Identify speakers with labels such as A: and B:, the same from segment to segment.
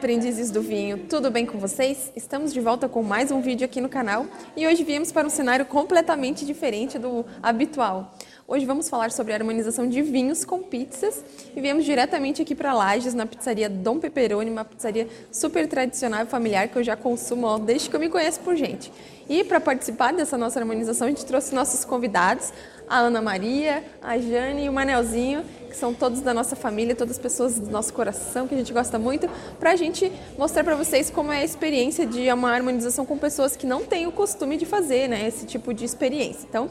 A: aprendizes do vinho, tudo bem com vocês? Estamos de volta com mais um vídeo aqui no canal e hoje viemos para um cenário completamente diferente do habitual. Hoje vamos falar sobre a harmonização de vinhos com pizzas e viemos diretamente aqui para Lages, na pizzaria Dom Peperoni, uma pizzaria super tradicional e familiar que eu já consumo ó, desde que eu me conheço por gente. E para participar dessa nossa harmonização, a gente trouxe nossos convidados, a Ana Maria, a Jane e o Manelzinho, que são todos da nossa família, todas pessoas do nosso coração, que a gente gosta muito, para a gente mostrar para vocês como é a experiência de uma harmonização com pessoas que não têm o costume de fazer né, esse tipo de experiência. Então,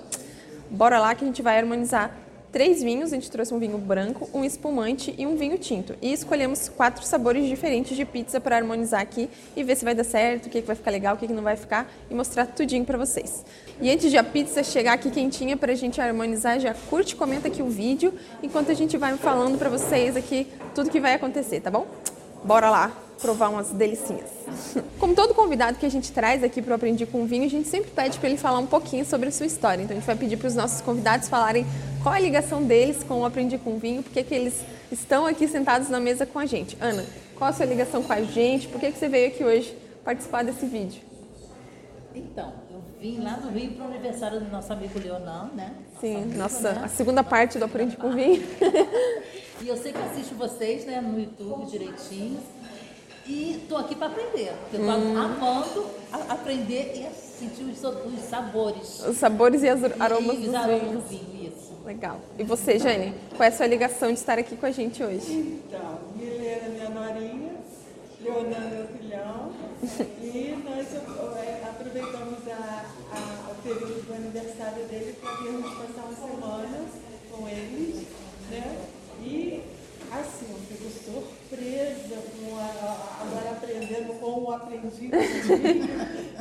A: bora lá que a gente vai harmonizar três vinhos, a gente trouxe um vinho branco, um espumante e um vinho tinto. E escolhemos quatro sabores diferentes de pizza para harmonizar aqui e ver se vai dar certo, o que, vai ficar legal, o que, que não vai ficar e mostrar tudinho para vocês. E antes de a pizza chegar aqui quentinha para a gente harmonizar, já curte e comenta aqui o vídeo, enquanto a gente vai falando para vocês aqui tudo que vai acontecer, tá bom? Bora lá! Provar umas delicinhas. Como todo convidado que a gente traz aqui para o Aprendi com Vinho, a gente sempre pede para ele falar um pouquinho sobre a sua história. Então a gente vai pedir para os nossos convidados falarem qual a ligação deles com o Aprendi com Vinho, por que eles estão aqui sentados na mesa com a gente. Ana, qual a sua ligação com a gente? Por que, que você veio aqui hoje participar desse vídeo?
B: Então, eu vim lá do Rio para o aniversário do nosso amigo Leonão, né?
A: Sim, nossa, né? a segunda parte do Aprendi com Vinho.
B: e eu sei que assisto vocês né, no YouTube direitinho. E estou aqui para aprender. Eu estou hum. amando a, aprender e sentir os, os, sabores.
A: Os sabores e as aromas
B: e,
A: dos
B: aromas
A: vinhos.
B: do vinho, isso.
A: Legal. E você, Jane, qual é a sua ligação de estar aqui com a gente hoje?
C: Então, Milena, é minha norinha, Leonardo, meu filhão, e nós é, aproveitamos a, a, o período do aniversário dele para virmos passar uma semana com eles, né? E assim, eu fico surpresa com a, agora aprendendo com o aprendiz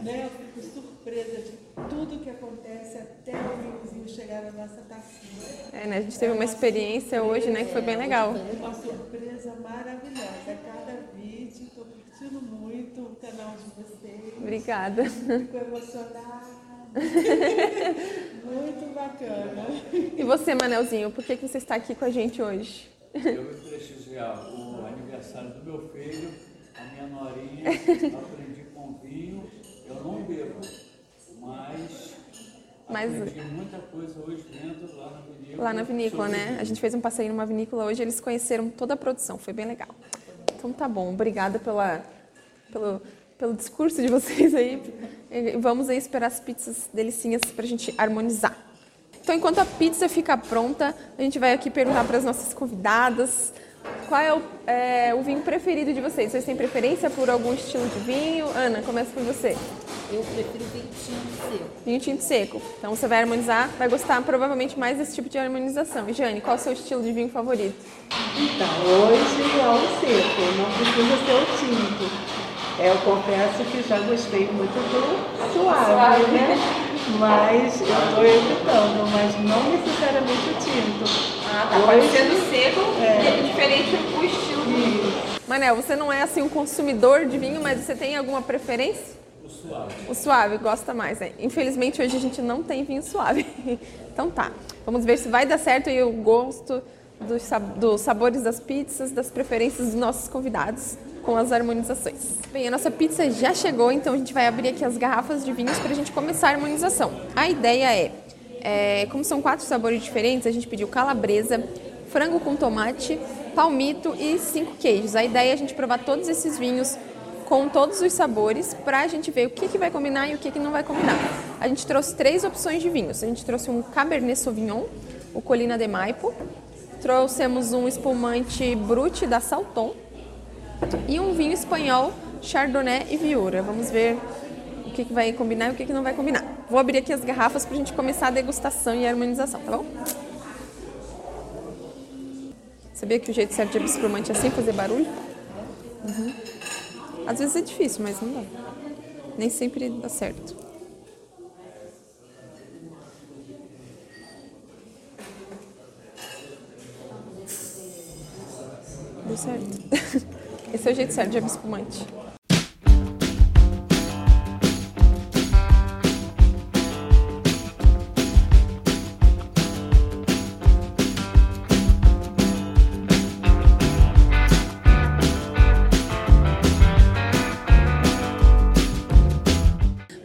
C: né? Eu fico surpresa de tudo que acontece até o vinhozinho chegar na nossa tacinha.
A: É, né? A gente teve uma, uma experiência hoje, né, que foi bem legal.
C: Uma surpresa maravilhosa. Cada vídeo, estou curtindo muito o canal de vocês.
A: Obrigada.
C: Fico emocionada. muito bacana.
A: E você, Manelzinho, por que, que você está aqui com a gente hoje?
D: Eu vim prestigiar o aniversário do meu filho, a minha norinha, aprendi com vinho. Eu não bebo, mas, mas aprendi muita coisa hoje dentro, lá na vinícola.
A: Lá na vinícola, né? A gente fez um passeio numa vinícola hoje, eles conheceram toda a produção, foi bem legal. Então tá bom, obrigada pela, pelo, pelo discurso de vocês aí. Vamos aí esperar as pizzas delicinhas pra gente harmonizar. Então, enquanto a pizza fica pronta, a gente vai aqui perguntar para as nossas convidadas qual é o, é o, vinho preferido de vocês. Vocês têm preferência por algum estilo de vinho? Ana, começa por você.
B: Eu prefiro vinho tinto seco.
A: Vinho tinto seco. Então você vai harmonizar, vai gostar provavelmente mais desse tipo de harmonização. E Jane, qual é o seu estilo de vinho favorito?
C: Então, hoje é o seco, não precisa ser o tinto. É, eu confesso que já gostei muito do suave, suave. né? Mas eu estou evitando, mas não necessariamente o tinto.
A: Ah, tá. Pode ser do seco é. e diferente o estilo do vinho. Manel, você não é assim um consumidor de vinho, mas você tem alguma preferência?
D: O suave.
A: O suave, gosta mais, né? Infelizmente hoje a gente não tem vinho suave. Então tá. Vamos ver se vai dar certo e o gosto dos, dos sabores das pizzas, das preferências dos nossos convidados com as harmonizações. Bem, a nossa pizza já chegou, então a gente vai abrir aqui as garrafas de vinhos para a gente começar a harmonização. A ideia é, é, como são quatro sabores diferentes, a gente pediu calabresa, frango com tomate, palmito e cinco queijos. A ideia é a gente provar todos esses vinhos com todos os sabores para a gente ver o que, que vai combinar e o que, que não vai combinar. A gente trouxe três opções de vinhos. A gente trouxe um Cabernet Sauvignon, o Colina de Maipo, trouxemos um espumante Brut da Salton, e um vinho espanhol, Chardonnay e Viura. Vamos ver o que, que vai combinar e o que, que não vai combinar. Vou abrir aqui as garrafas para a gente começar a degustação e a harmonização, tá bom? Sabia que o jeito certo de abrir espumante é assim, fazer barulho? Uhum. Às vezes é difícil, mas não dá. Nem sempre dá certo. Deu certo. Esse é o jeito certo de abrir espumante.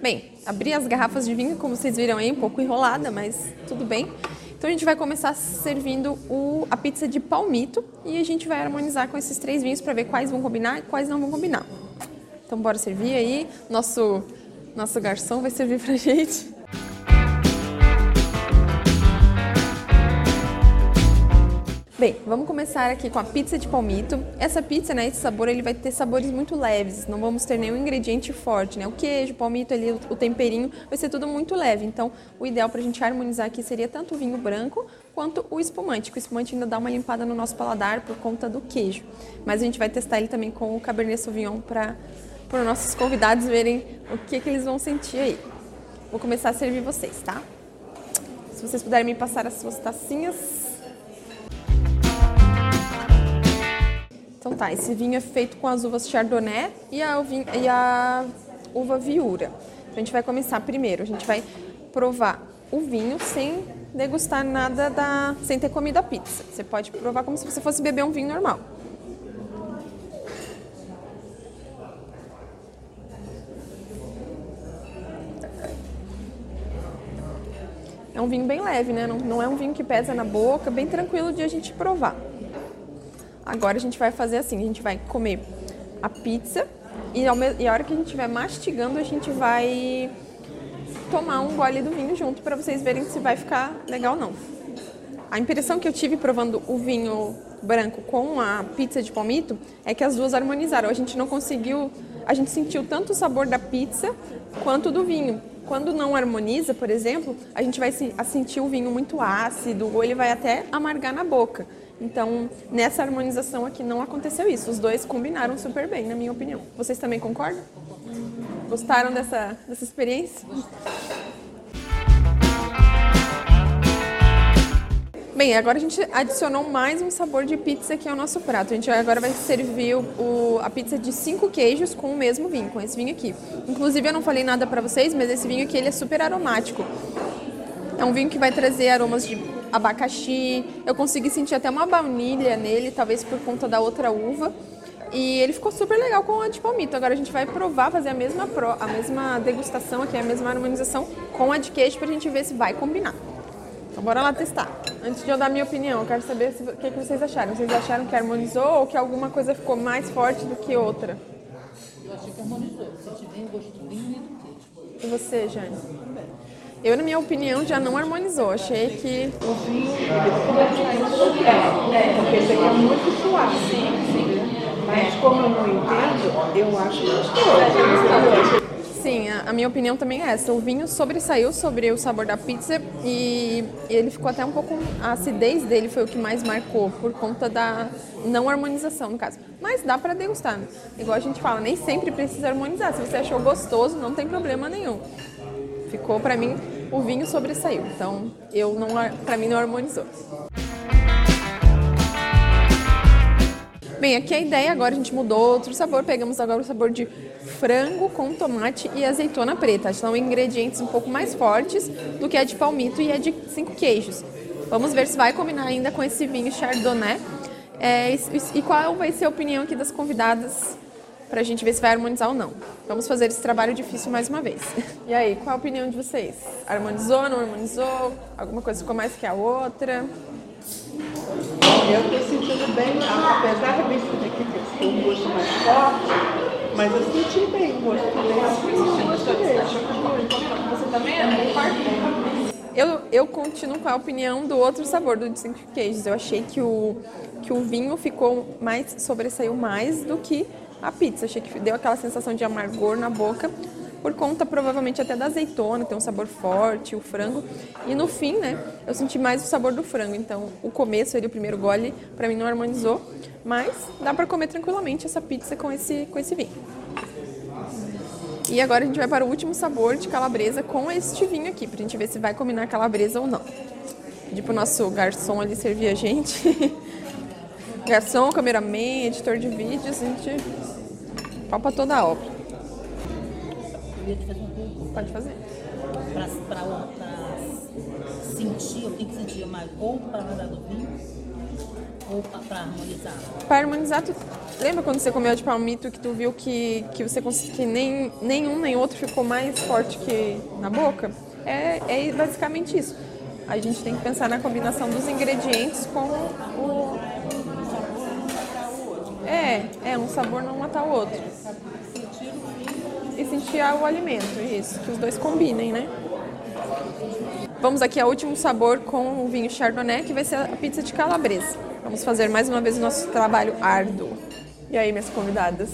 A: Bem, abri as garrafas de vinho, como vocês viram aí, um pouco enrolada, mas tudo bem. Então a gente vai começar servindo o, a pizza de palmito e a gente vai harmonizar com esses três vinhos para ver quais vão combinar e quais não vão combinar. Então bora servir aí. Nosso, nosso garçom vai servir pra gente. Bem, vamos começar aqui com a pizza de palmito. Essa pizza, né, esse sabor, ele vai ter sabores muito leves, não vamos ter nenhum ingrediente forte, né? O queijo, o palmito ali, o temperinho, vai ser tudo muito leve. Então, o ideal para a gente harmonizar aqui seria tanto o vinho branco quanto o espumante, que o espumante ainda dá uma limpada no nosso paladar por conta do queijo. Mas a gente vai testar ele também com o Cabernet Sauvignon para os nossos convidados verem o que, que eles vão sentir aí. Vou começar a servir vocês, tá? Se vocês puderem me passar as suas tacinhas. Tá, esse vinho é feito com as uvas Chardonnay e a, e a uva Viura. A gente vai começar primeiro, a gente vai provar o vinho sem degustar nada da. sem ter comido a pizza. Você pode provar como se você fosse beber um vinho normal. É um vinho bem leve, né? Não, não é um vinho que pesa na boca, bem tranquilo de a gente provar. Agora a gente vai fazer assim, a gente vai comer a pizza e, e a hora que a gente estiver mastigando, a gente vai tomar um gole do vinho junto para vocês verem se vai ficar legal ou não. A impressão que eu tive provando o vinho branco com a pizza de palmito é que as duas harmonizaram. A gente não conseguiu, a gente sentiu tanto o sabor da pizza quanto do vinho. Quando não harmoniza, por exemplo, a gente vai sentir o vinho muito ácido ou ele vai até amargar na boca. Então, nessa harmonização aqui não aconteceu isso. Os dois combinaram super bem, na minha opinião. Vocês também concordam? Gostaram dessa, dessa experiência? Bem, agora a gente adicionou mais um sabor de pizza aqui ao nosso prato. A gente agora vai servir o, a pizza de cinco queijos com o mesmo vinho, com esse vinho aqui. Inclusive, eu não falei nada para vocês, mas esse vinho aqui ele é super aromático. É um vinho que vai trazer aromas de abacaxi. Eu consegui sentir até uma baunilha nele, talvez por conta da outra uva. E ele ficou super legal com a de palmito. Agora a gente vai provar, fazer a mesma, pro, a mesma degustação aqui, a mesma harmonização com a de queijo pra gente ver se vai combinar. Então bora lá testar. Antes de eu dar minha opinião, eu quero saber se, o que, que vocês acharam. Vocês acharam que harmonizou ou que alguma coisa ficou mais forte do que outra?
B: Eu achei que harmonizou. Senti bem o vinho e do queijo.
A: E você, Jane? Eu, na minha opinião, já não harmonizou. Achei que.
C: O vinho, é, porque esse aqui é muito suave. Sim, sim. Mas como eu não entendo, eu acho gostoso.
A: Sim, a, a, minha opinião também é essa. O vinho sobressaiu sobre o sabor da pizza e ele ficou até um pouco. A acidez dele foi o que mais marcou, por conta da não harmonização, no caso. Mas dá para degustar. Né? Igual a gente fala, nem sempre precisa harmonizar. Se você achou gostoso, não tem problema nenhum. Ficou para mim o vinho sobressaiu. Então, eu não para mim não harmonizou. Bem, aqui a ideia agora a gente mudou outro sabor, pegamos agora o sabor de frango com tomate e azeitona preta. São ingredientes um pouco mais fortes do que a de palmito e a de cinco queijos. Vamos ver se vai combinar ainda com esse vinho chardonnay. É, e qual vai ser a opinião aqui das convidadas para a gente ver se vai harmonizar ou não. Vamos fazer esse trabalho difícil mais uma vez. E aí, qual a opinião de vocês? Harmonizou, não harmonizou? Alguma coisa ficou mais que a outra?
C: Eu estou sentindo bem, apesar desse daqui ter um gosto mais forte, mas eu senti bem o gosto dele.
A: Você também é eu, eu continuo com a opinião do outro sabor, do de cinco queijos. Eu achei que o, que o vinho ficou mais, sobressaiu mais do que a pizza. Achei que deu aquela sensação de amargor na boca, por conta provavelmente até da azeitona, tem um sabor forte, o frango. E no fim, né, eu senti mais o sabor do frango. Então, o começo ali, o primeiro gole, para mim não harmonizou, mas dá para comer tranquilamente essa pizza com esse, com esse vinho. E agora a gente vai para o último sabor de calabresa com este vinho aqui, pra gente ver se vai combinar calabresa ou não. Pedir pro nosso garçom ali servir a gente. garçom, cameraman, editor de vídeos, a gente palpa toda a obra.
B: Eu ia te fazer uma pergunta.
A: Pode fazer.
B: Para sentir, eu tenho que sentir mais ou o paladar do vinho? Ou para harmonizar?
A: Para harmonizar, tu lembra quando você comeu de palmito que tu viu que, que você que nem nenhum nem outro ficou mais forte que na boca? É, é basicamente isso. A gente tem que pensar na combinação dos ingredientes com o. É, é, um sabor não matar o outro. E sentir o alimento, isso, que os dois combinem, né? Vamos aqui ao último sabor com o vinho Chardonnay, que vai ser a pizza de calabresa. Vamos fazer mais uma vez o nosso trabalho árduo. E aí, minhas convidadas?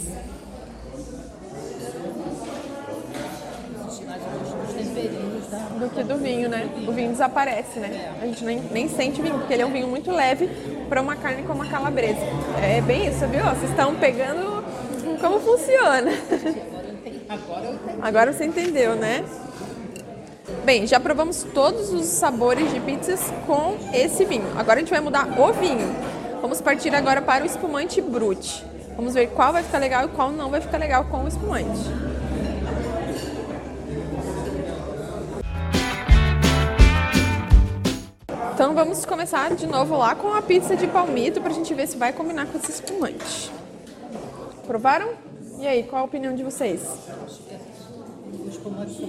A: Do que do vinho, né? O vinho desaparece, né? A gente nem, nem sente vinho, porque ele é um vinho muito leve para uma carne como a calabresa. É bem isso, viu? Vocês estão pegando como funciona. Agora você entendeu, né? Bem, já provamos todos os sabores de pizzas com esse vinho. Agora a gente vai mudar o vinho. Vamos partir agora para o espumante Brut. Vamos ver qual vai ficar legal e qual não vai ficar legal com o espumante. Então vamos começar de novo lá com a pizza de palmito para a gente ver se vai combinar com esse espumante. Provaram? E aí, qual a opinião de vocês?
B: O espumante.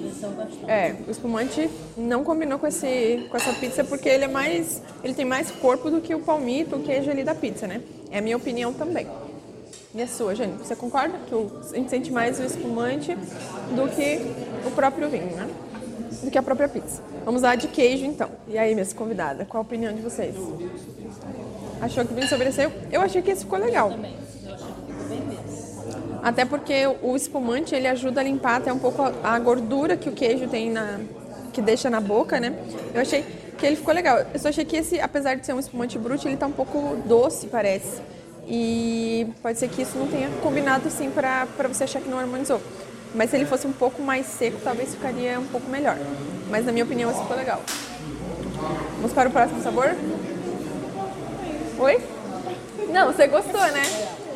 A: É, o espumante não combinou com, esse, com essa pizza porque ele é mais. ele tem mais corpo do que o palmito, o queijo ali da pizza, né? É a minha opinião também. E a sua, Jane? Você concorda que a gente sente mais o espumante do que o próprio vinho, né? Do que a própria pizza. Vamos lá de queijo então. E aí, minhas convidadas, qual a opinião de vocês? Achou que o vinho sobressaiu? Eu achei que esse ficou legal.
B: Também. Eu achei que ficou bem mesmo.
A: Até porque o espumante ele ajuda a limpar até um pouco a, a gordura que o queijo tem na que deixa na boca, né? Eu achei que ele ficou legal. Eu só achei que esse, apesar de ser um espumante bruto, ele tá um pouco doce, parece. E pode ser que isso não tenha combinado assim para você achar que não harmonizou. Mas se ele fosse um pouco mais seco, talvez ficaria um pouco melhor. Mas na minha opinião, esse ficou legal. Vamos para o próximo sabor? Oi? Não, você gostou, né?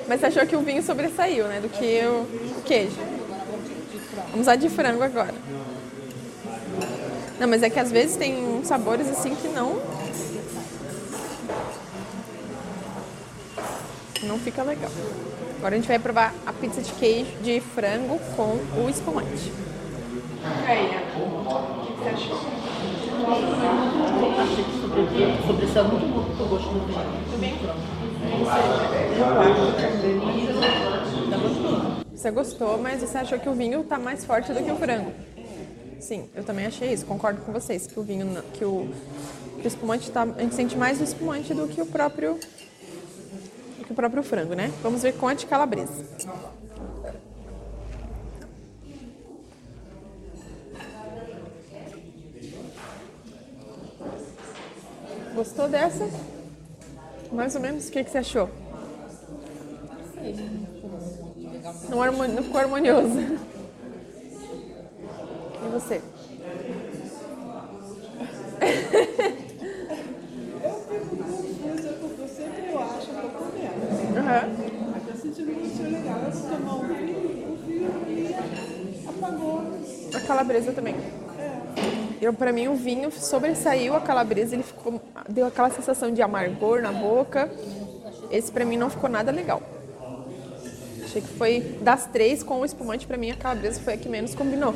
A: Mas você achou que o vinho sobressaiu, né? Do que o queijo. Vamos lá de frango agora. Não, mas é que às vezes tem uns sabores assim que não. Não fica legal. Agora a gente vai provar a pizza de queijo de frango com o espumante. E aí? O que você achou?
B: Muito gosto
A: bem?
B: Tá.
A: Você gostou, mas você achou que o vinho tá mais forte do que o frango. Sim, eu também achei isso. Concordo com vocês que o vinho, que o, que o espumante tá, a gente sente mais o espumante do que o próprio, que o próprio frango, né? Vamos ver com a de calabresa. Gostou dessa? Mais ou menos. O que, que você achou? Não, não ficou harmonioso. E você?
C: Eu fico confusa porque eu sempre eu acho que eu tô comendo.
A: Aham.
C: Mas eu senti um gostinho legal. Eu fui tomar um vinho, o vinho e apagou.
A: A calabresa também. Eu, pra mim, o vinho sobressaiu a calabresa, ele ficou, deu aquela sensação de amargor na boca. Esse pra mim não ficou nada legal. Achei que foi das três com o espumante, pra mim a calabresa foi a que menos combinou.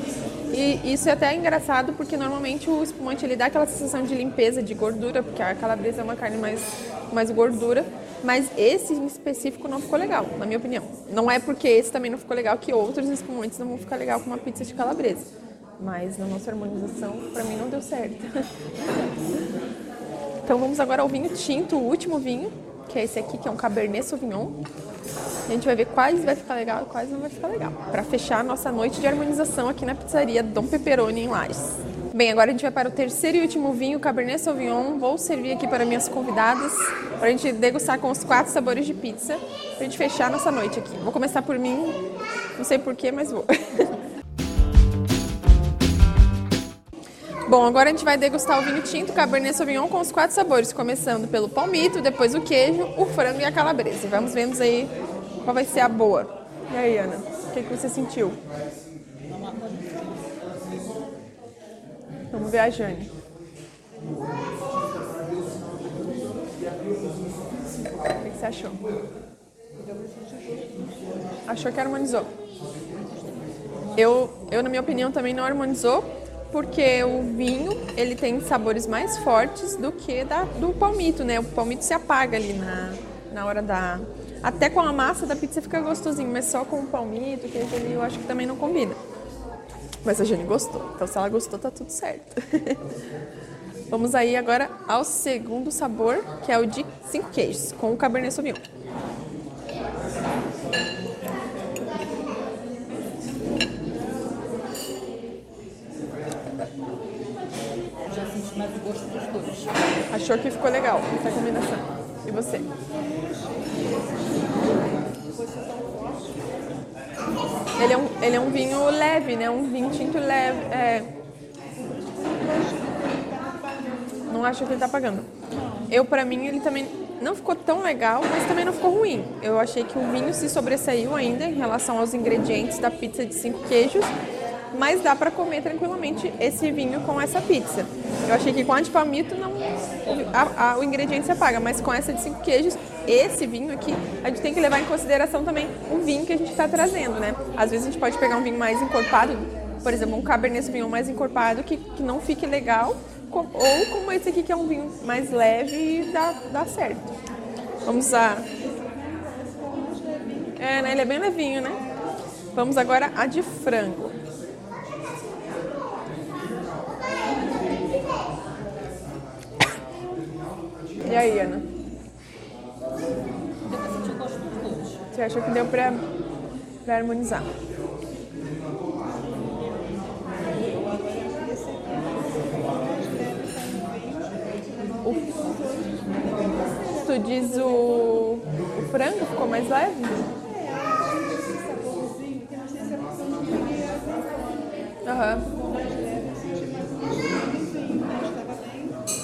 A: E isso é até engraçado porque normalmente o espumante ele dá aquela sensação de limpeza, de gordura, porque a calabresa é uma carne mais, mais gordura. Mas esse em específico não ficou legal, na minha opinião. Não é porque esse também não ficou legal que outros espumantes não vão ficar legal com uma pizza de calabresa. Mas na nossa harmonização, pra mim não deu certo. Então vamos agora ao vinho tinto, o último vinho, que é esse aqui, que é um Cabernet Sauvignon. A gente vai ver quais vai ficar legal e quais não vai ficar legal. Para fechar a nossa noite de harmonização aqui na pizzaria Dom Pepperoni em Lages. Bem, agora a gente vai para o terceiro e último vinho, Cabernet Sauvignon. Vou servir aqui para minhas convidadas, para a gente degustar com os quatro sabores de pizza, para a gente fechar a nossa noite aqui. Vou começar por mim, não sei porquê, mas vou. Bom, agora a gente vai degustar o vinho tinto Cabernet Sauvignon com os quatro sabores, começando pelo palmito, depois o queijo, o frango e a calabresa. Vamos vendo aí qual vai ser a boa. E aí, Ana, o que, que você sentiu? Vamos ver a Jane. O que você achou? Achou que harmonizou? Eu, eu, na minha opinião, também não harmonizou, porque o vinho ele tem sabores mais fortes do que da, do palmito, né? O palmito se apaga ali na, na hora da. Até com a massa da pizza fica gostosinho, mas só com o palmito, queijo ali, eu acho que também não combina. Mas a Jane gostou, então se ela gostou, tá tudo certo. Vamos aí agora ao segundo sabor, que é o de cinco queijos, com o Cabernet Sauvignon.
B: Já senti mais o gosto dos dois.
A: Achou que ficou legal essa combinação? E você? Ele é um, ele é um vinho leve, né? Um vinho tinto leve. É... Não acho que ele tá pagando. Eu, pra mim, ele também não ficou tão legal, mas também não ficou ruim. Eu achei que o vinho se sobressaiu ainda em relação aos ingredientes da pizza de cinco queijos, mas dá pra comer tranquilamente esse vinho com essa pizza. Eu achei que com a de palmito não, a, a, o ingrediente se apaga, mas com essa de cinco queijos, esse vinho aqui, a gente tem que levar em consideração também o vinho que a gente está trazendo, né? Às vezes a gente pode pegar um vinho mais encorpado, por exemplo, um Cabernet Sauvignon mais encorpado que, que não fique legal, com, ou como esse aqui que é um vinho mais leve e dá, dá certo. Vamos usar. É, né? Ele é bem levinho, né? Vamos agora a de frango. E aí, Ana?
B: Deu pra sentir o gosto dos dois.
A: Você achou que deu pra, pra harmonizar? O, tu diz o, o frango ficou mais leve? Aham.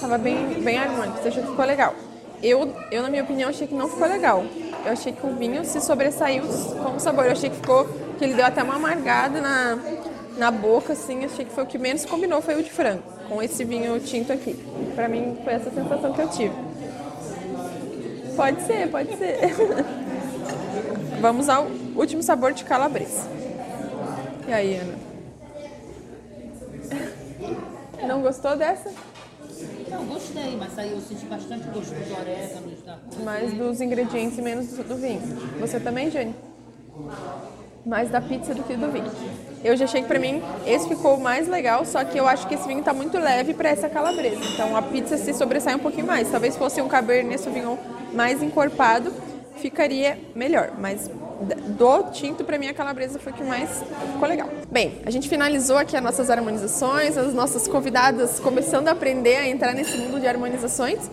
A: Tava bem, bem harmônico, você achou que ficou legal. Eu, eu, na minha opinião, achei que não ficou legal. Eu achei que o vinho se sobressaiu com o sabor. Eu achei que ficou, que ele deu até uma amargada na, na boca, assim. Achei que foi o que menos combinou, foi o de frango, com esse vinho tinto aqui. Pra mim, foi essa sensação que eu tive. Pode ser, pode ser. Vamos ao último sabor de calabresa. E aí, Ana? Não gostou dessa?
B: Não, gostei, mas aí eu senti bastante gosto dos oréganos, da.
A: Mais dos ingredientes e menos do, do vinho. Você também, Jane? Mais da pizza do que do vinho. Eu já achei que pra mim esse ficou mais legal, só que eu acho que esse vinho tá muito leve pra essa calabresa. Então a pizza se sobressai um pouquinho mais. Talvez fosse um Cabernet Sauvignon mais encorpado, ficaria melhor. Mas do tinto, pra mim, a calabresa foi o que mais ficou legal. Bem, a gente finalizou aqui as nossas harmonizações, as nossas convidadas começando a aprender a entrar nesse mundo de harmonizações.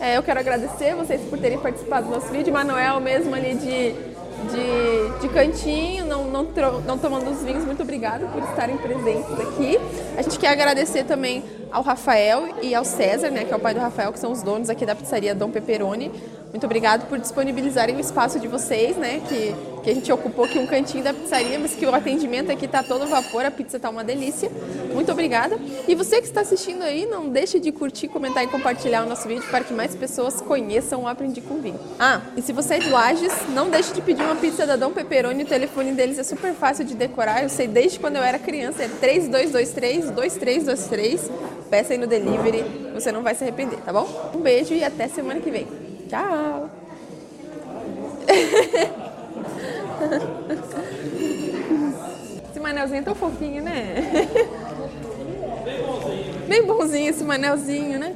A: É, eu quero agradecer vocês por terem participado do nosso vídeo. Manuel mesmo ali de de, de cantinho, não, não, não tomando os vinhos. Muito obrigada por estarem presentes aqui. A gente quer agradecer também ao Rafael e ao César, né, que é o pai do Rafael, que são os donos aqui da pizzaria Dom Peperoni. Muito obrigado por disponibilizarem o espaço de vocês, né, que, que a gente ocupou aqui um cantinho da pizzaria, mas que o atendimento aqui está todo vapor, a pizza está uma delícia. Muito obrigada. E você que está assistindo aí, não deixe de curtir, comentar e compartilhar o nosso vídeo para que mais pessoas conheçam o Aprendi com Vinho. Ah, e se você é de Lages, não deixe de pedir uma pizza da Dom Peperoni, o telefone deles é super fácil de decorar, eu sei desde quando eu era criança, é 3223 2323. Peça aí no delivery, você não vai se arrepender, tá bom? Um beijo e até semana que vem. Tchau! Esse manelzinho é tão fofinho, né? Bem bonzinho esse manelzinho, né?